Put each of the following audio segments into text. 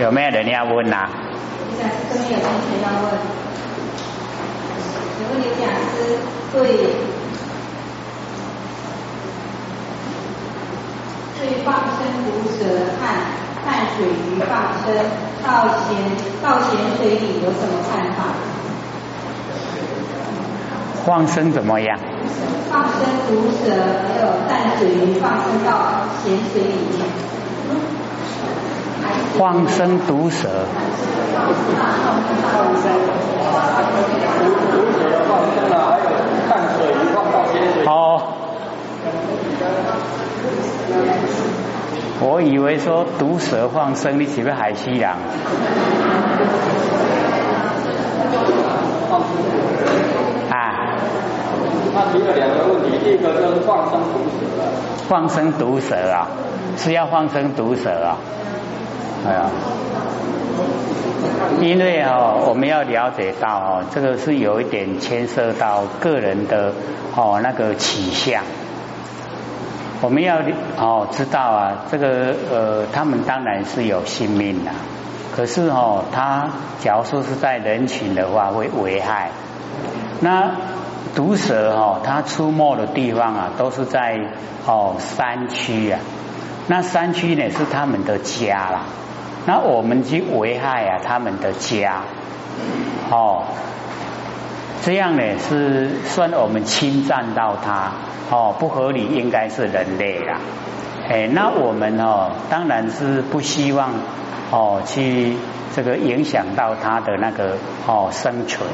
有没有人要问呐、这边有同学要问，请问刘讲师对对放生毒蛇和淡水鱼放生到咸到咸水里有什么看法？放生怎么样？放生毒蛇还有淡水鱼放生到咸水里面。放生毒蛇，放生，毒毒蛇放生了，还有淡水鱼放到咸水。哦，我以为说毒蛇放生，你岂不是海西人？啊，他提了两个问题，第一个就是放生毒蛇，放生毒蛇啊，是要放生毒蛇啊？哎呀，因为哦，我们要了解到哦，这个是有一点牵涉到个人的哦那个取向。我们要哦知道啊，这个呃，他们当然是有性命的，可是哦，他假如说是在人群的话，会危害。那毒蛇哦，它出没的地方啊，都是在哦山区啊。那山区呢是他们的家啦，那我们去危害啊他们的家，哦，这样呢是算我们侵占到它，哦不合理，应该是人类啦。哎，那我们哦当然是不希望哦去这个影响到它的那个哦生存。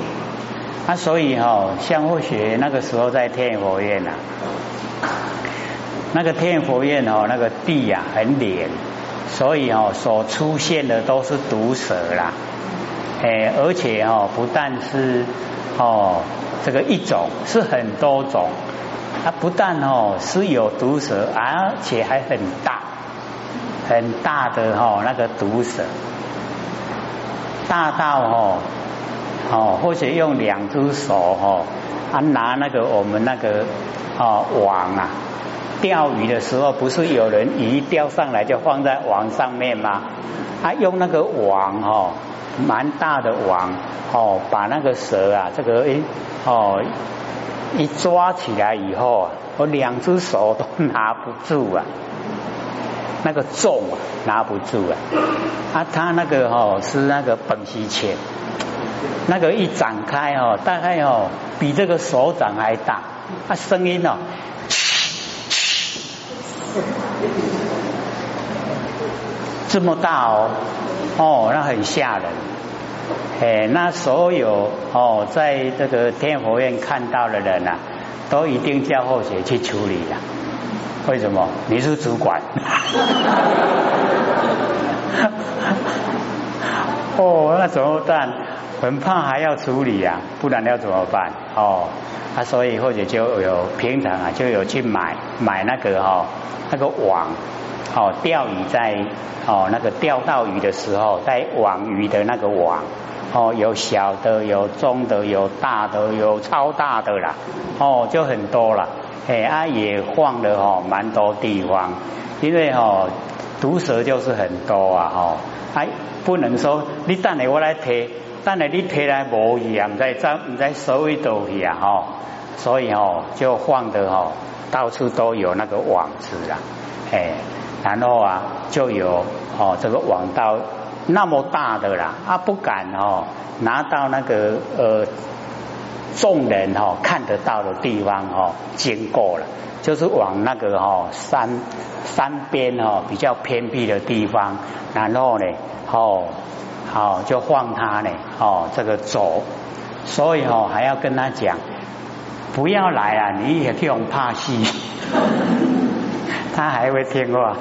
啊，所以哈、哦，像或许那个时候在天佛院呐、啊，那个天佛院哦，那个地呀、很黏，所以哦所出现的都是毒蛇啦，哎，而且哦不但是哦这个一种，是很多种，它不但哦是有毒蛇，而且还很大，很大的哦那个毒蛇，大到哦。哦，或者用两只手哦，啊拿那个我们那个哦网啊，钓鱼的时候不是有人鱼钓上来就放在网上面吗？啊用那个网哦，蛮大的网哦，把那个蛇啊这个诶哦一抓起来以后啊，我两只手都拿不住啊。那个重啊，拿不住啊！啊，他那个哦是那个本溪钳，那个一展开哦，大概哦比这个手掌还大，啊声音哦，这么大哦，哦那很吓人，哎，那所有哦在这个天佛院看到的人啊，都一定叫后学去处理的。为什么？你是主管。哦，那怎么办？很怕还要处理啊，不然要怎么办？哦，啊，所以或者就有平常啊，就有去买买那个哦，那个网，哦，钓鱼在哦那个钓到鱼的时候，在网鱼的那个网，哦，有小的，有中的，有大的，有超大的啦，哦，就很多了。哎啊，也放了哦，蛮多地方，因为哦，毒蛇就是很多啊，哦，哎，不能说你等下我来提，等下你提来无去啊，唔知怎唔知收位倒去啊，哦，所以哦，就放的哦，到处都有那个网子啦，哎，然后啊，就有哦这个网到那么大的啦，啊不敢哦拿到那个呃。众人哈、哦、看得到的地方哈、哦、经过了，就是往那个哈、哦、山山边哈、哦、比较偏僻的地方，然后呢哦、哦、就放他呢哦这个走，所以哦还要跟他讲不要来啊，你也这种怕戏，他还会听话，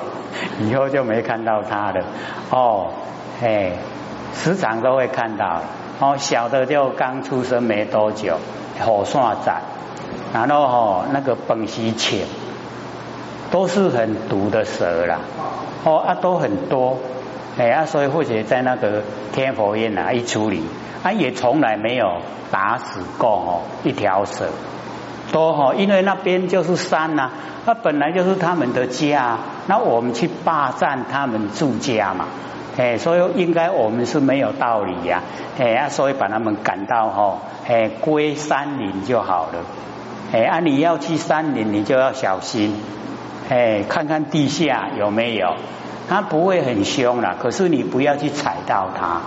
以后就没看到他了。哦哎时常都会看到。哦，小的就刚出生没多久，火线斩，然后哦那个本溪浅，都是很毒的蛇啦，哦啊都很多，哎啊所以或者在那个天佛院啊一处理，啊也从来没有打死过哦一条蛇，都哦因为那边就是山呐、啊，那本来就是他们的家，那我们去霸占他们住家嘛。哎，所以应该我们是没有道理呀，哎啊，所以把他们赶到哈，哎归山林就好了，哎啊你要去山林，你就要小心，哎看看地下有没有，它不会很凶啦，可是你不要去踩到它，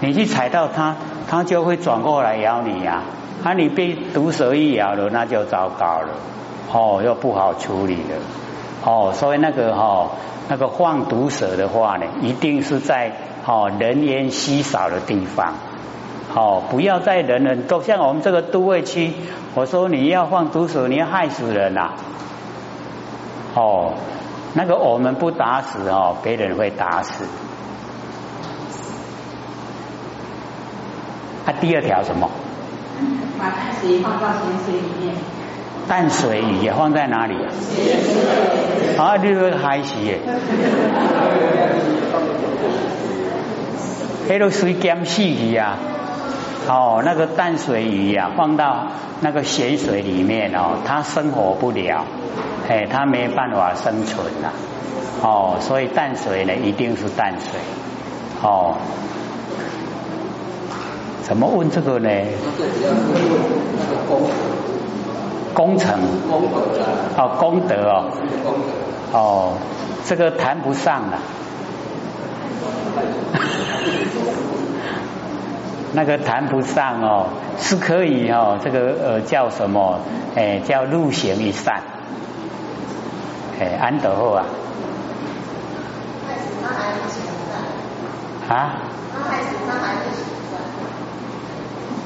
你去踩到它，它就会转过来咬你呀，啊你被毒蛇一咬了，那就糟糕了，哦又不好处理了，哦所以那个哈。那个放毒蛇的话呢，一定是在哦人烟稀少的地方，哦不要在人人都像我们这个都会区，我说你要放毒蛇，你要害死人呐，哦那个我们不打死哦，别人会打死。啊，第二条什么？把淡水放到咸水里面。淡水鱼也放在哪里啊？啊，你个海死耶！黑都水咸死鱼啊！哦，那个淡水鱼呀，放到那个咸水里面哦，它生活不了，哎，它没办法生存呐。哦，所以淡水呢，一定是淡水。哦，怎么问这个呢？工程哦，功德哦，哦，这个谈不上了，那个谈不上哦，是可以哦，这个呃叫什么？哎，叫入行一善，哎，安德后啊，啊？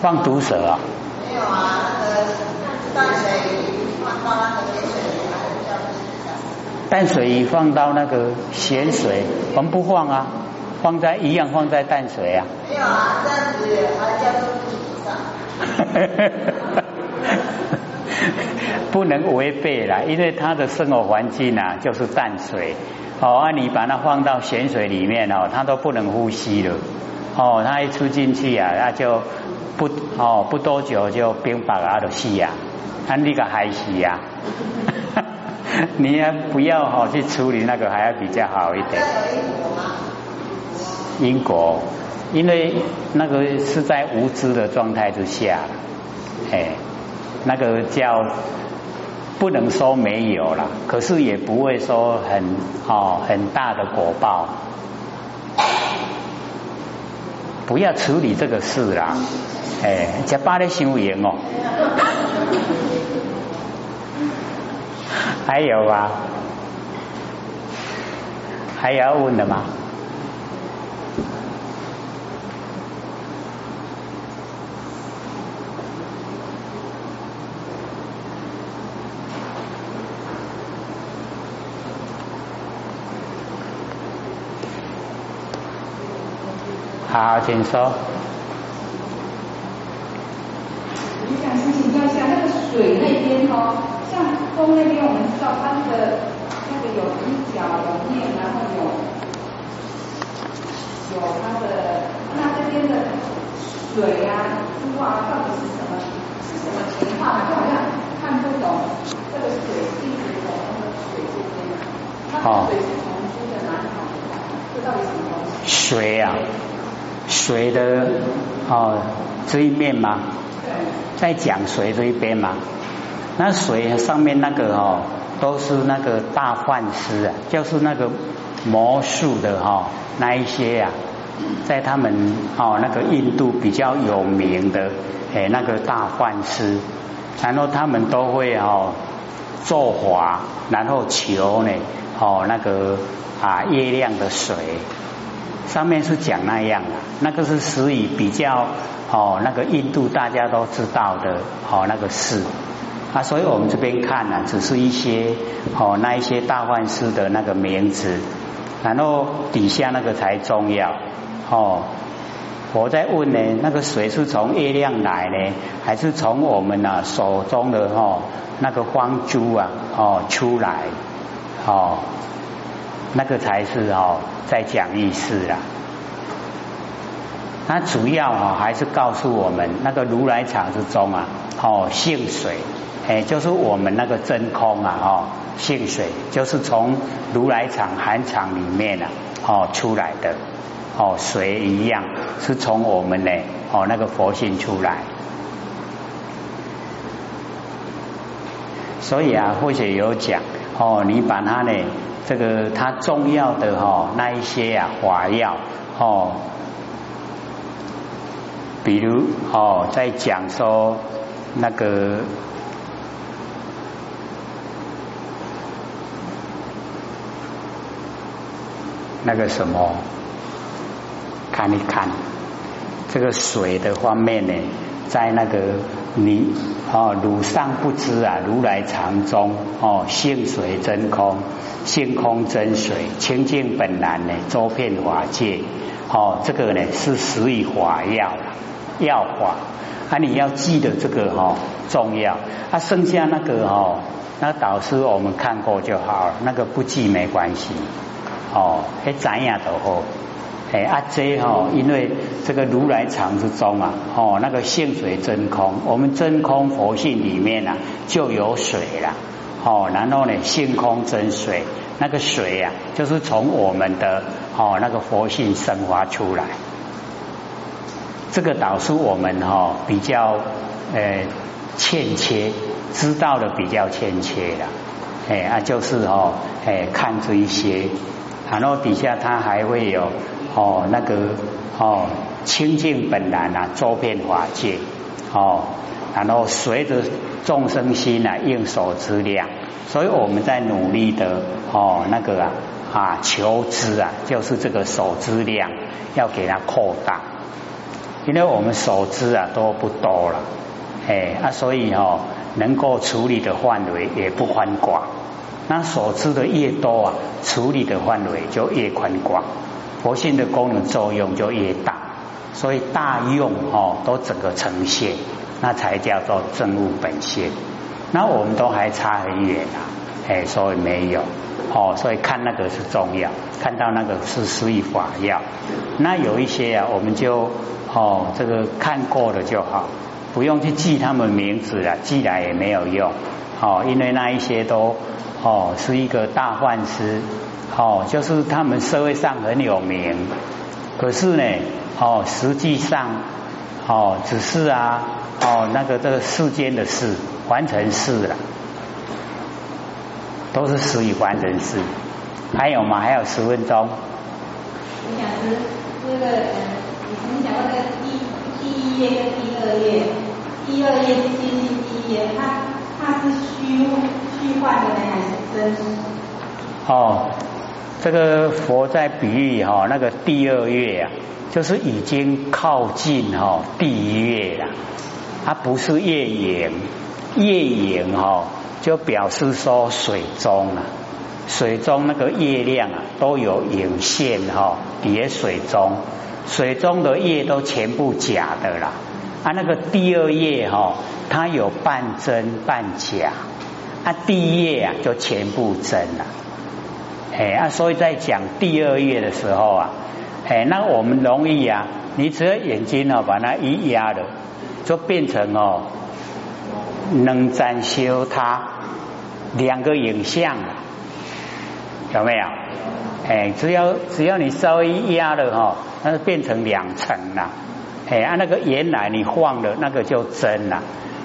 放毒蛇啊？没有啊，那个。淡水鱼放到那个咸水里，淡水鱼放到那个咸水，我们不放啊，放在一样放在淡水啊。没有啊，这样子还叫做不上。不能违背啦，因为它的生活环境啊就是淡水，哦，啊你把它放到咸水里面哦，它都不能呼吸了，哦，它一出进去啊，那就不哦不多久就冰雹啊都死啊。看那个还是呀，你也不要哈去处理那个，还要比较好一点。因果，因为那个是在无知的状态之下，哎，那个叫不能说没有了，可是也不会说很哦很大的果报。不要处理这个事啦，哎，加巴的修言哦。还有啊？还要问的吗？好，请说。我想先请教一下，那个水那边哦，像风那边，我们知道它那个那个有一角有面，然后有有它的，那这边的水啊、珠啊，到底是什么是什么情况？就好像看不懂这个水一直从那个水这边，它水是从珠的哪里跑出来？这到底什么东西？水呀。水的哦这一面吗？在讲水这一边吗？那水上面那个哦都是那个大幻师啊，就是那个魔术的哈那一些呀，在他们哦那个印度比较有名的哎那个大幻师，然后他们都会哦作法，然后求呢哦那个啊月亮的水。上面是讲那样的，那个是属于比较哦，那个印度大家都知道的哦那个事啊，所以我们这边看呢，只是一些哦那一些大幻师的那个名字，然后底下那个才重要哦。我在问呢，那个水是从月亮来呢，还是从我们呢手中的哦那个光珠啊哦出来哦？那个才是哦，在讲意思啦。那主要哦还是告诉我们，那个如来藏之中啊，哦性水，哎，就是我们那个真空啊，哦性水，就是从如来藏含藏里面啊哦出来的哦水一样，是从我们呢哦那个佛性出来。所以啊，或许有讲哦，你把它呢这个它重要的哈那一些啊华药哦，比如哦在讲说那个。那个什么，看一看这个水的方面呢，在那个你哦，汝上不知啊，如来藏中哦，性水真空，性空真水，清净本来呢，周遍法界。哦，这个呢是属于法药药法。啊，你要记得这个哈重要。啊，剩下那个哈，那导师我们看过就好了，那个不记没关系。哦，还怎样都好，哎阿这哈，因为这个如来藏之中啊，哦那个性水真空，我们真空佛性里面啊就有水了，哦然后呢性空真水，那个水啊就是从我们的哦那个佛性生发出来，这个导师我们哈比较呃欠缺，知道的比较欠缺了，哎啊就是哦哎看这一些。然后底下它还会有哦那个哦清净本来啊周遍法界哦，然后随着众生心啊应手之量，所以我们在努力的哦那个啊啊求知啊，就是这个手知量要给它扩大，因为我们手知啊都不多了，哎啊所以哦能够处理的范围也不宽广。那所知的越多啊，处理的范围就越宽广，佛性的功能作用就越大，所以大用哦都整个呈现，那才叫做正悟本性。那我们都还差很远啊，哎，所以没有哦，所以看那个是重要，看到那个是属于法要。那有一些啊，我们就哦这个看过了就好，不用去记他们名字了，记来也没有用哦，因为那一些都。哦，是一个大幻师，哦，就是他们社会上很有名，可是呢，哦，实际上，哦，只是啊，哦，那个这个世间的事，完成事了，都是属于完成事。还有吗？还有十分钟。你想是那个，你曾经讲过这个第第一页跟第二页，第二页是接近第一页，它它是虚。虚幻的呢还是真实？哦，这个佛在比喻哈，那个第二月啊，就是已经靠近哈第一月了，它不是月影，月影哈就表示说水中啊，水中那个月亮啊都有影线哈，叠水中，水中的月都全部假的啦，啊那个第二月哈，它有半真半假。啊，第一页啊，就全部真了，哎啊，所以在讲第二页的时候啊，哎，那我们容易啊，你只要眼睛哦，把它一压了，就变成哦，能展修它两个影像了，有没有？哎，只要只要你稍微一压了哈，那就变成两层了，哎，啊，那个原来你晃的那个就真了，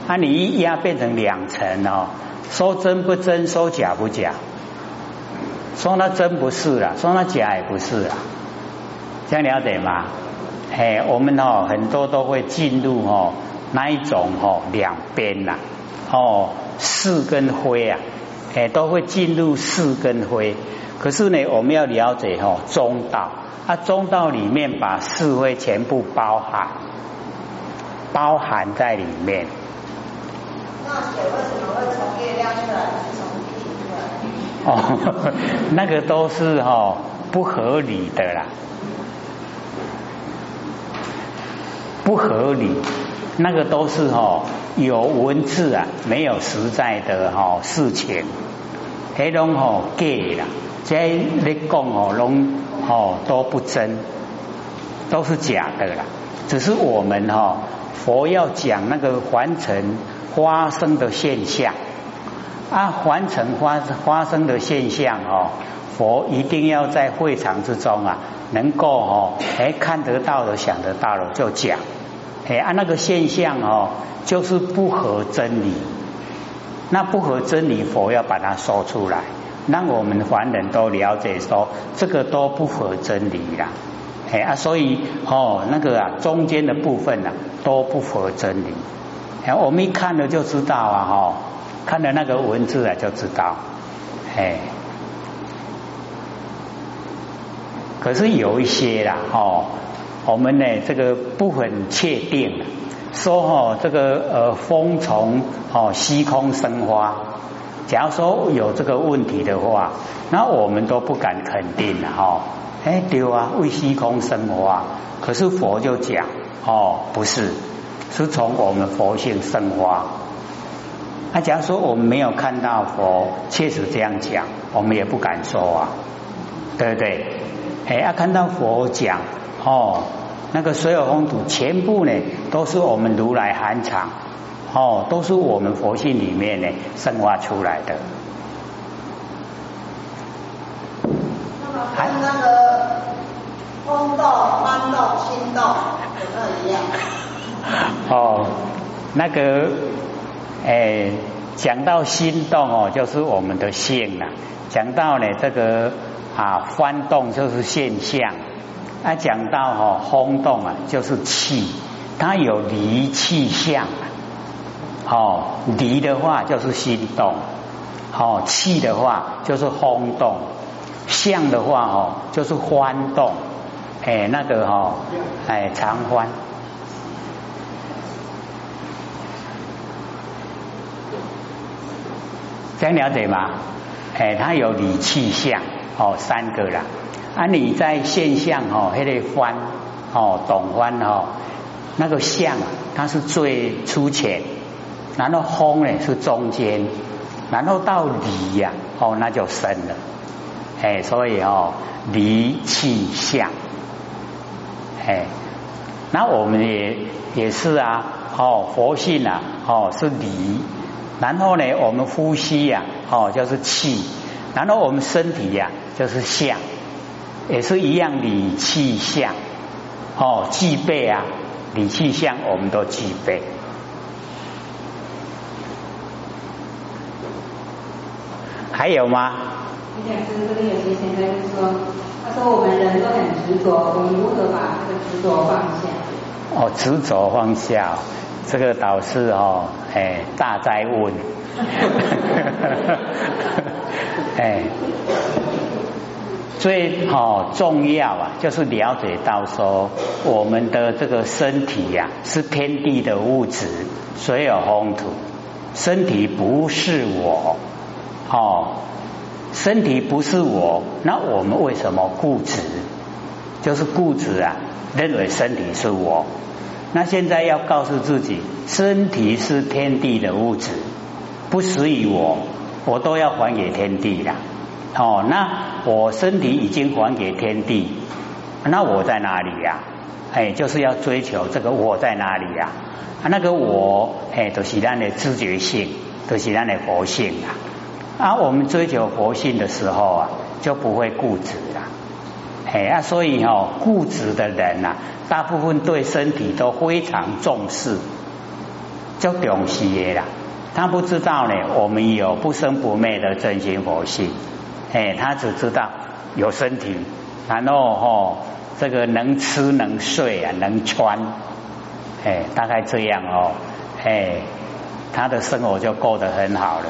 啊，你一压变成两层哦。说真不真，说假不假，说那真不是了，说那假也不是了，这样了解吗？哎，我们哦很多都会进入哦那一种哦两边呐，哦是跟灰啊，哎都会进入是跟灰，可是呢我们要了解哦中道，啊中道里面把是灰全部包含，包含在里面。那水为什么会从月亮，出来？哦，那个都是哈不合理的啦，不合理，那个都是哈有文字啊，没有实在的哈事情，黑龙吼假啦，这你讲哦龙哦都不真，都是假的啦，只是我们哈佛要讲那个凡尘。发生的现象。啊，凡尘发发生的现象哦，佛一定要在会场之中啊，能够哦，哎看得到的、想得到的就讲，哎啊那个现象哦，就是不合真理，那不合真理，佛要把它说出来，让我们凡人都了解说这个都不合真理啦，哎啊所以哦那个啊中间的部分呢都不合真理，哎我们一看了就知道啊哈。看了那个文字啊，就知道，哎，可是有一些啦，哦，我们呢这个不很确定，说哦这个呃风从哦虚空生花，假如说有这个问题的话，那我们都不敢肯定了哈，哎对啊，为虚空生花，可是佛就讲哦不是，是从我们佛性生花。那假如说我们没有看到佛确实这样讲，我们也不敢说啊，对不对？哎，要看到佛讲哦，那个所有风土全部呢，都是我们如来含藏哦，都是我们佛性里面呢生化出来的。还那个风道、弯道、心道有没有一样？哦，那个。哎，讲到心动哦，就是我们的性了；讲到呢这个啊翻动，就是现象；啊讲到哦轰动啊，就是气，它有离气相。哦，离的话就是心动，哦气的话就是轰动，相的话哦就是欢动。哎，那个哦，哎常欢。这样了解吗？哎，它有理气象哦，三个啦。啊，你在现象哦，还得翻哦，懂翻哦。那个相它是最粗浅，然后风呢是中间，然后到离呀哦，那就深了。哎，所以哦，离气象，哎，那我们也也是啊，哦，佛性啊，哦是离。然后呢，我们呼吸呀，哦，就是气；然后我们身体呀，就是相，也是一样理气相，哦，具备啊，理气相我们都具备。还有吗？李讲师这边有些现在就说，他说我们人都很执着，我们如何把这个执着放下？哦，执着放下。这个导师哦，哎，大灾问，哎，最好重要啊，就是了解到说，我们的这个身体呀，是天地的物质，所有风土，身体不是我，哦，身体不是我，那我们为什么固执？就是固执啊，认为身体是我。那现在要告诉自己，身体是天地的物质，不属于我，我都要还给天地的。哦，那我身体已经还给天地，那我在哪里呀？哎，就是要追求这个我在哪里呀？那个我，哎，都是咱的知觉性，都是咱的佛性啊。啊，我们追求佛性的时候啊，就不会固执了。哎啊，所以哦，固执的人呐，大部分对身体都非常重视，就重视的啦。他不知道呢，我们有不生不灭的真心佛性。哎，他只知道有身体，然后哦，这个能吃能睡啊，能穿，哎，大概这样哦，哎，他的生活就过得很好了。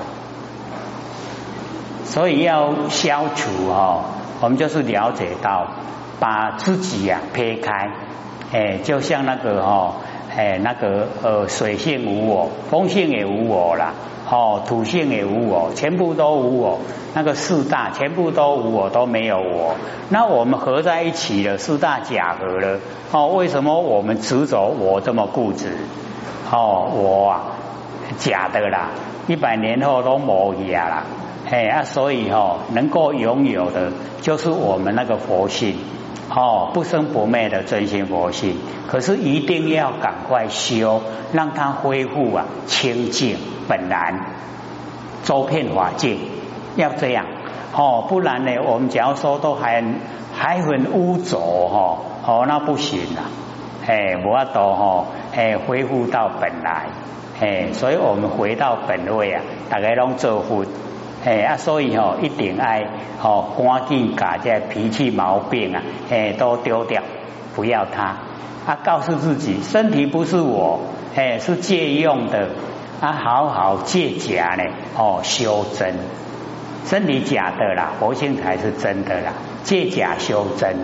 所以要消除哦。我们就是了解到，把自己呀撇开，哎，就像那个哦，哎，那个呃，水性无我，风性也无我啦，哦，土性也无我，全部都无我。那个四大全部都无我，都没有我。那我们合在一起了，四大假合了。哦，为什么我们执着我这么固执？哦，我啊，假的啦，一百年后都磨牙啦。哎啊，所以哦，能够拥有的，就是我们那个佛性，哦，不生不灭的真心佛性。可是一定要赶快修，让它恢复啊清净本然。周遍法界，要这样哦，不然呢，我们假如说都还还很污浊哈，哦，那不行了，哎，我要都哈，哎，恢复到本来，哎，所以我们回到本位啊，大家拢做佛，哎啊，所以哦，一定爱哦，赶紧把这脾气毛病啊，哎，都丢掉，不要它。啊，告诉自己，身体不是我，哎，是借用的。啊，好好借假呢，哦，修真。身体假的啦，佛性才是真的啦。借假修真，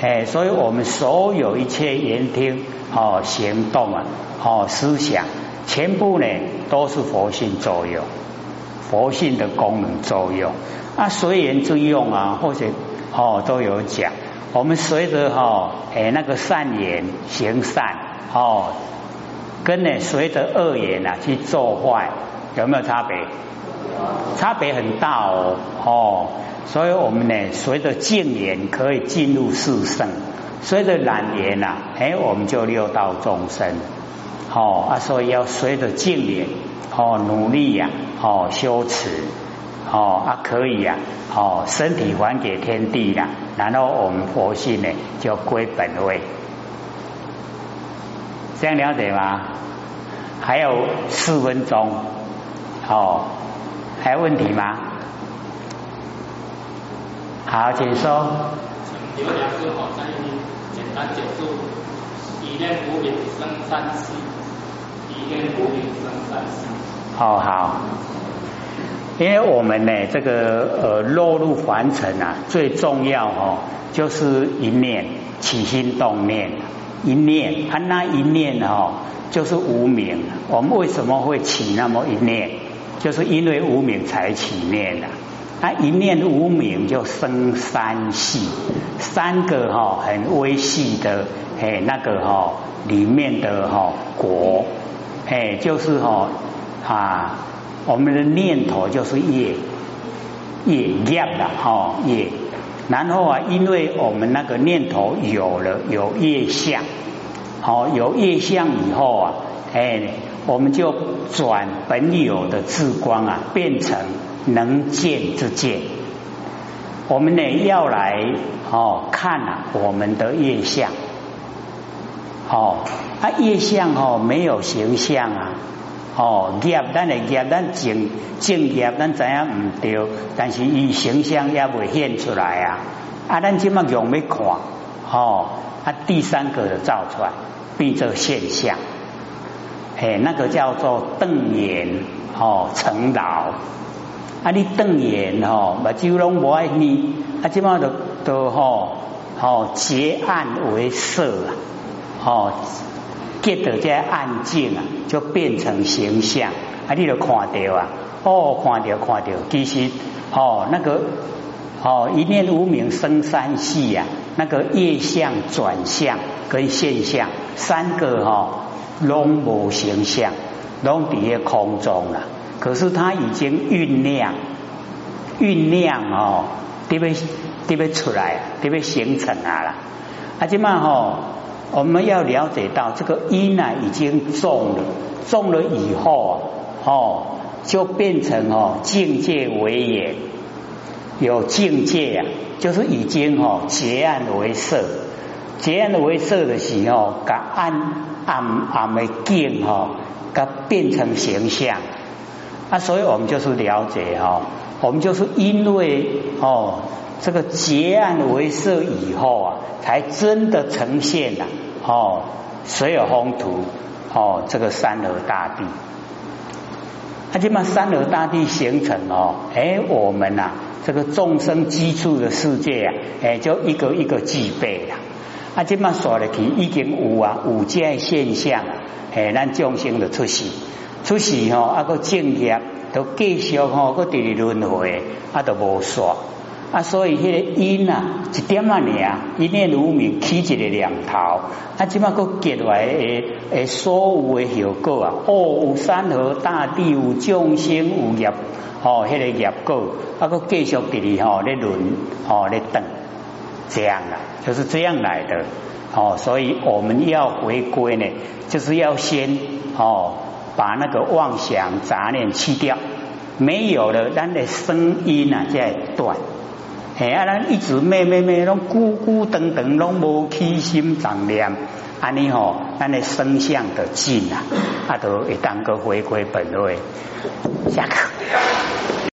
哎，所以我们所有一切言听哦，行动啊，哦，思想，全部呢都是佛性作用，佛性的功能作用。啊，随缘之用啊，或者哦都有讲。我们随着哈哎那个善言行善哦，跟呢随着恶言啊去做坏，有没有差别？差别很大哦哦，所以我们呢随着净言可以进入四圣，随着懒言呐哎我们就六道众生哦啊，所以要随着净言哦努力呀哦修持。哦啊，可以呀，哦，身体还给天地了，然后我们佛性呢就归本位，这样了解吗？还有四分钟，哦，还有问题吗？好，请说。请刘良师好，再简单简述：一念无明生善息，一念无明生善息。好，好。因为我们呢，这个呃落入凡尘啊，最重要哦，就是一念起心动念，一念，啊那一念哦，就是无名。我们为什么会起那么一念？就是因为无名才起念的。啊，一念无名就生三系，三个哈很微细的嘿那个哈里面的哈果，哎就是哈啊。我们的念头就是业，业业的哈业，然后啊，因为我们那个念头有了有业相，好有业相以后啊，哎，我们就转本有的智光啊，变成能见之见。我们呢要来哦看啊我们的业相，哦，啊业相哦没有形象啊。哦，业咱的业，咱正正业，咱知影唔对，但是伊形象也未现出来啊。啊，咱即马用要看，哦，啊，第三个就造出来，变作现象。嘿，那个叫做瞪眼，哦，成老。啊，你瞪眼，哦，目睭拢无爱你，啊，即马都都吼，哦，结案为色啊，哦。结到这暗境啊，就变成形象啊！你都看到啊，哦，看到看到，其实哦，那个哦，一念无名生三系呀，那个业相转向跟现象三个哈，拢无形象，拢在空中了。可是它已经酝酿，酝酿哦，得要得要出来，得要形成啊啦！啊，即嘛吼。我们要了解到这个因呢已经种了，种了以后啊，哦，就变成哦境界为眼，有境界啊，就是已经哦结案为色，结案为色的时候，把暗暗暗的境哈，它变成形象啊，所以我们就是了解哦，我们就是因为哦。这个结案为色以后啊，才真的呈现了哦，水有风土哦，这个山河大地，那就把山河大地形成哦，哎，我们呐，这个众生居住的世界啊，哎，就一个一个具备了。啊，这么说的去已经有啊，五界现象啊，哎，咱众生的出世，出世吼，啊个正业都继续吼，个第二轮回啊都无煞。啊，所以迄个因啊，一点啊尔，一念无明起一个念头，啊，即马个结来诶诶，所有诶效果啊，哦，有山河大地，有众生，有业，哦，迄个业果，啊，个继续伫里吼咧轮，哦咧等，这样啊，就是这样来的，哦，所以我们要回归呢，就是要先哦，把那个妄想杂念去掉，没有了，咱的声音啊才会断。哎啊，咱一直咩咩咩，拢咕咕噔噔，拢无起心动念，安尼吼，咱的生相的劲啊，啊，都会当个回归本位。下课。